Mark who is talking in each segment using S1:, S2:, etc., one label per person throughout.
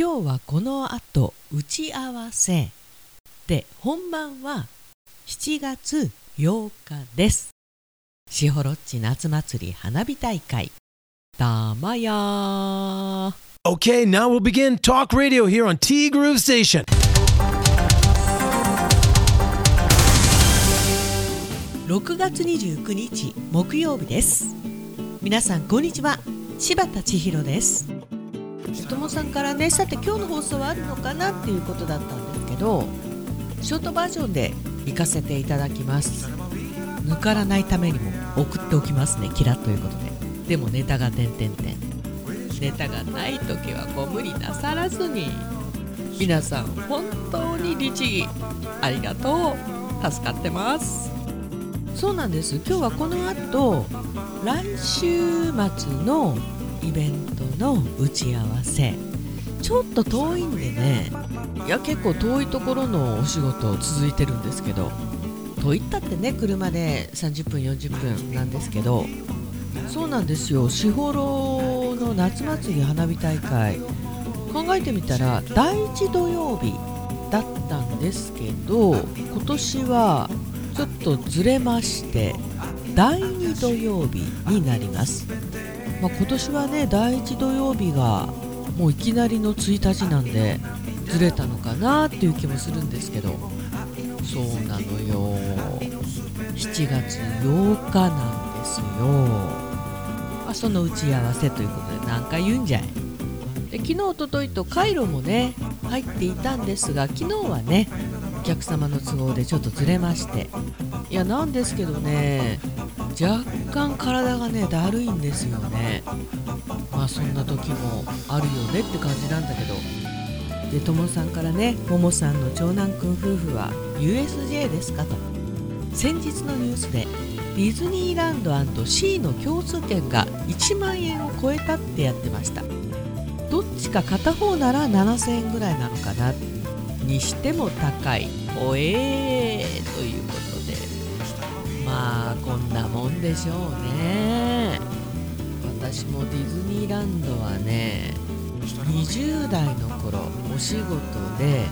S1: 今日はこの後打ち合わせ。で本番は7月8日です。しほろっち夏祭り花火大会。たまや
S2: Okay, now we'll begin talk radio here on T Groove Station.
S1: 6月29日木曜日です。皆さんこんにちは。柴田千尋ですともさんからねさて今日の放送はあるのかなっていうことだったんですけどショートバージョンで行かせていただきます。抜からないためにも送っておきますねキラということで。でもネタが点々点。ネタがない時はご無理なさらずに。皆さん本当に律儀。ありがとう。助かってます。そうなんです。今日はこの後来週末のイベントの打ち合わせ。ちょっと遠いんでね。いや結構遠いところのお仕事続いてるんですけど。遠いったってね車で30分40分なんですけど。そうなんですよ。士幌の夏祭り花火大会。考えてみたら第1土曜日だったんですけど今年はちょっとずれまして第2土曜日になります、まあ、今年はね第1土曜日がもういきなりの1日なんでずれたのかなっていう気もするんですけど。そうなのよ。7月8日なんですよ。あその打ち合わせということで何回言うんじゃい。で昨日おとといとカイロもね入っていたんですが昨日はねお客様の都合でちょっとずれまして。いやなんですけどね若干体がねだるいんですよね。まあそんな時もあるよねって感じなんだけど。でともさんからねももさんの長男くん夫婦は USJ ですかと。先日のニュースでディズニーランド C の共通券が1万円を超えたってやってました。どっちか片方なら7000円ぐらいなのかな。にしても高い。おえーというまあこんなもんでしょうね。私もディズニーランドはね20代の頃お仕事で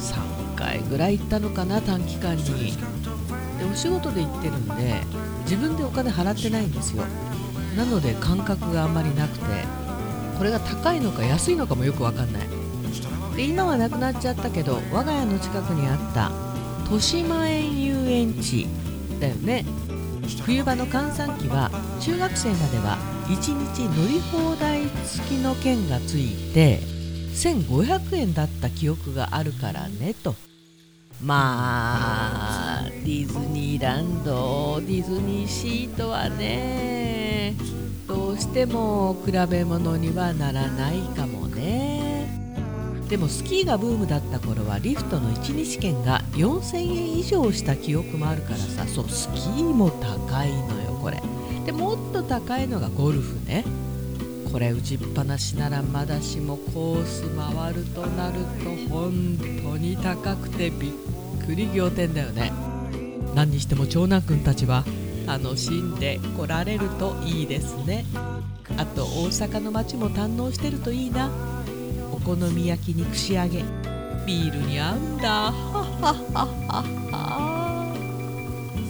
S1: 3回ぐらい行ったのかな短期間に。でお仕事で行ってるんで自分でお金払ってないんですよ。なので感覚があんまりなくてこれが高いのか安いのかもよくわかんない。で今はなくなっちゃったけど我が家の近くにあった豊島園遊園地だよね。冬場の閑散期は中学生までは1日乗り放題付きの券がついて1500円だった記憶があるからねと。まあディズニーランドディズニーシートはねどうしても比べ物にはならないかもでもスキーがブームだった頃はリフトの1日券が4000円以上した記憶もあるからさそうスキーも高いのよこれ。でもっと高いのがゴルフね。これ打ちっぱなしならまだしもコース回るとなると本当に高くてびっくり仰天だよね。何にしても長男くんたちは楽しんで来られるといいですね。あと大阪の街も堪能してるといいな。好み焼きに串揚げ。ビールに合うんだ。はははは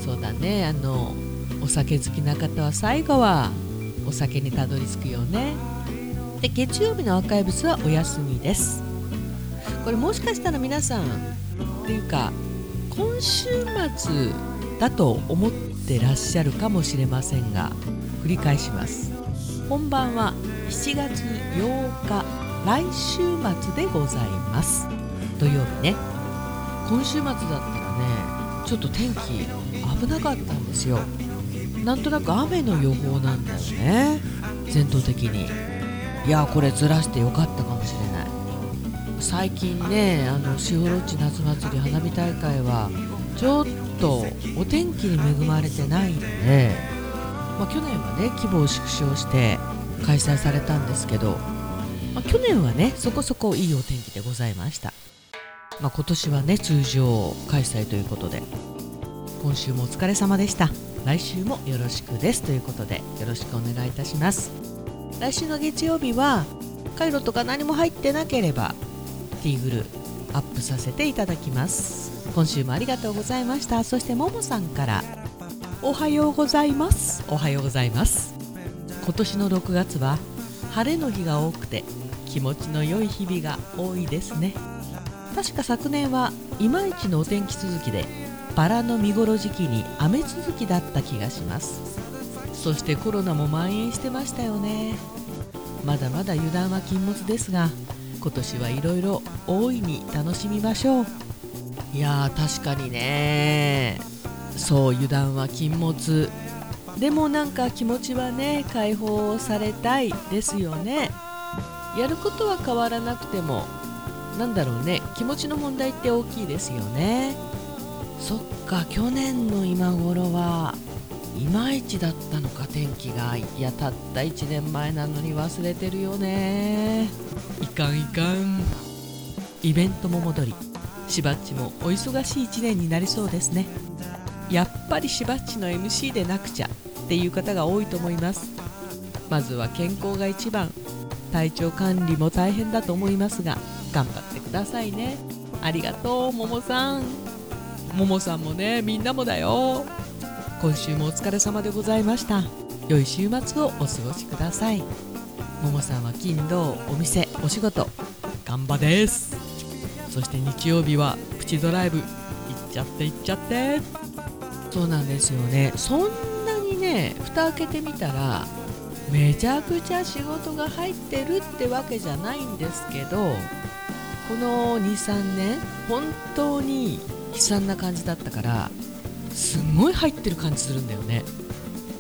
S1: そうだね。あのお酒好きな方は最後はお酒にたどり着くよね。で月曜日のアーカイブスはお休みです。これもしかしたら皆さんっていうか今週末だと思ってらっしゃるかもしれませんが繰り返します。本番は7月8日。来週末でございます。土曜日ね。今週末だったらねちょっと天気危なかったんですよ。なんとなく雨の予報なんだよね。全頭的に。いやこれずらしてよかったかもしれない。最近ねあのしほろっち夏祭り花火大会はちょっとお天気に恵まれてないので、まあ、去年はね規模を縮小して開催されたんですけど、まあ、去年はねそこそこいいお天気でございました、まあ、今年はね通常開催ということで今週もお疲れ様でした。来週もよろしくです。ということでよろしくお願いいたします。来週の月曜日はカイロとか何も入ってなければティーグルアップさせていただきます。今週もありがとうございました。そしてももさんからおはようございます。おはようございます。今年の6月は晴れの日が多くて気持ちの良い日々が多いですね。確か昨年はいまいちのお天気続きでバラの見頃時期に雨続きだった気がします。そしてコロナも蔓延してましたよね。まだまだ油断は禁物ですが今年はいろいろ大いに楽しみましょう。いやー確かにねそう油断は禁物。でもなんか気持ちはね解放されたいですよね。やることは変わらなくてもなんだろうね。気持ちの問題って大きいですよね。そっか去年の今頃はいまいちだったのか天気が。いやたった1年前なのに忘れてるよね。いかんいかん。イベントも戻りしばっちもお忙しい1年になりそうですね。やっぱりしばっちの MC でなくちゃっていう方が多いと思います。まずは健康が一番体調管理も大変だと思いますが頑張ってくださいね。ありがとうももさん。ももさんもねみんなもだよ。今週もお疲れ様でございました。良い週末をお過ごしください。ももさんは金土お店お仕事。頑張です。そして日曜日はプチドライブ。行っちゃって行っちゃって。そうなんですよね。そんなにね蓋開けてみたらめちゃくちゃ仕事が入ってるってわけじゃないんですけどこの23年本当に悲惨な感じだったからすんごい入ってる感じするんだよね。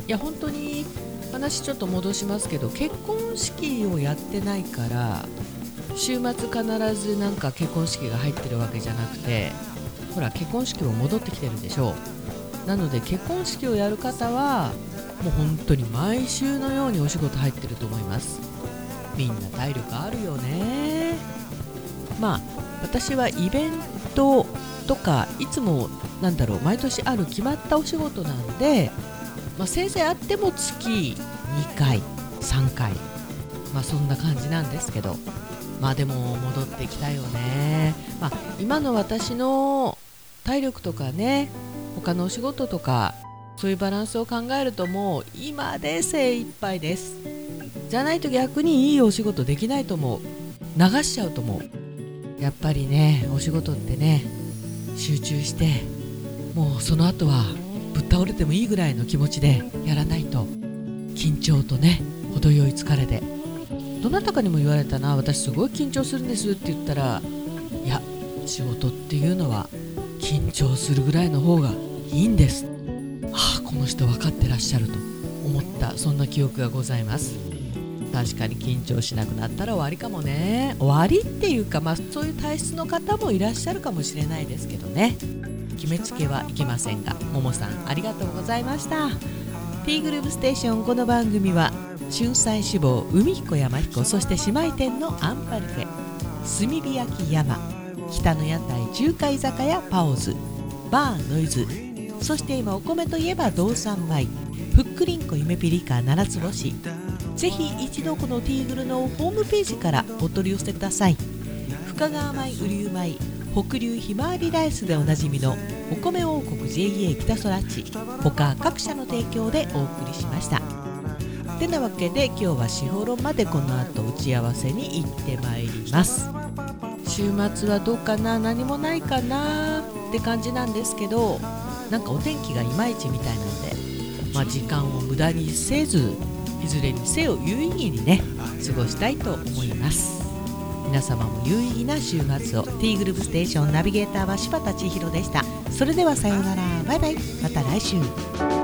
S1: いや本当に話ちょっと戻しますけど結婚式をやってないから週末必ずなんか結婚式が入ってるわけじゃなくてほら結婚式も戻ってきてるでしょ。うなので結婚式をやる方はもう本当に毎週のようにお仕事入ってると思います。みんな体力あるよね。まあ私はイベントとかいつもなんだろう毎年ある決まったお仕事なんで、まあ、せいぜいあっても月2回3回まあそんな感じなんですけどまあでも戻ってきたよね、まあ、今の私の体力とかね他のお仕事とかそういうバランスを考えるともう今で精一杯です。じゃないと逆にいいお仕事できないと思う流しちゃうと思うやっぱりねお仕事ってね集中してもうその後はぶっ倒れてもいいぐらいの気持ちでやらないと緊張とね程よい疲れで。どなたかにも言われたな私すごい緊張するんですって言ったらいや仕事っていうのは緊張するぐらいの方がいいんです。ああこの人分かってらっしゃると思った。そんな記憶がございます。確かに緊張しなくなったら終わりかもね。終わりっていうか、まあ、そういう体質の方もいらっしゃるかもしれないですけどね。決めつけはいけませんが。ももさんありがとうございました。ティーグループステーションこの番組は春菜志望海彦山彦そして姉妹店のアンパルフェ。炭火焼山北の屋台中華居酒屋パオズバーノイズそして今お米といえば道産米ふっくりんこ夢ピリカ七つ星。ぜひ一度このティーグルのホームページからお取り寄せください。深川米雨竜米北流ひまわりライスでおなじみのお米王国 JA 北空地他各社の提供でお送りしました。てなわけで今日は士幌論までこの後打ち合わせに行ってまいります。週末はどうかな何もないかなって感じなんですけどなんかお天気がいまいちみたいなんで、まあ、時間を無駄にせずいずれにせよ有意義にね過ごしたいと思います。皆様も有意義な週末を T グループステーションナビゲーターは柴田千尋でした。それではさようなら。バイバイ。また来週。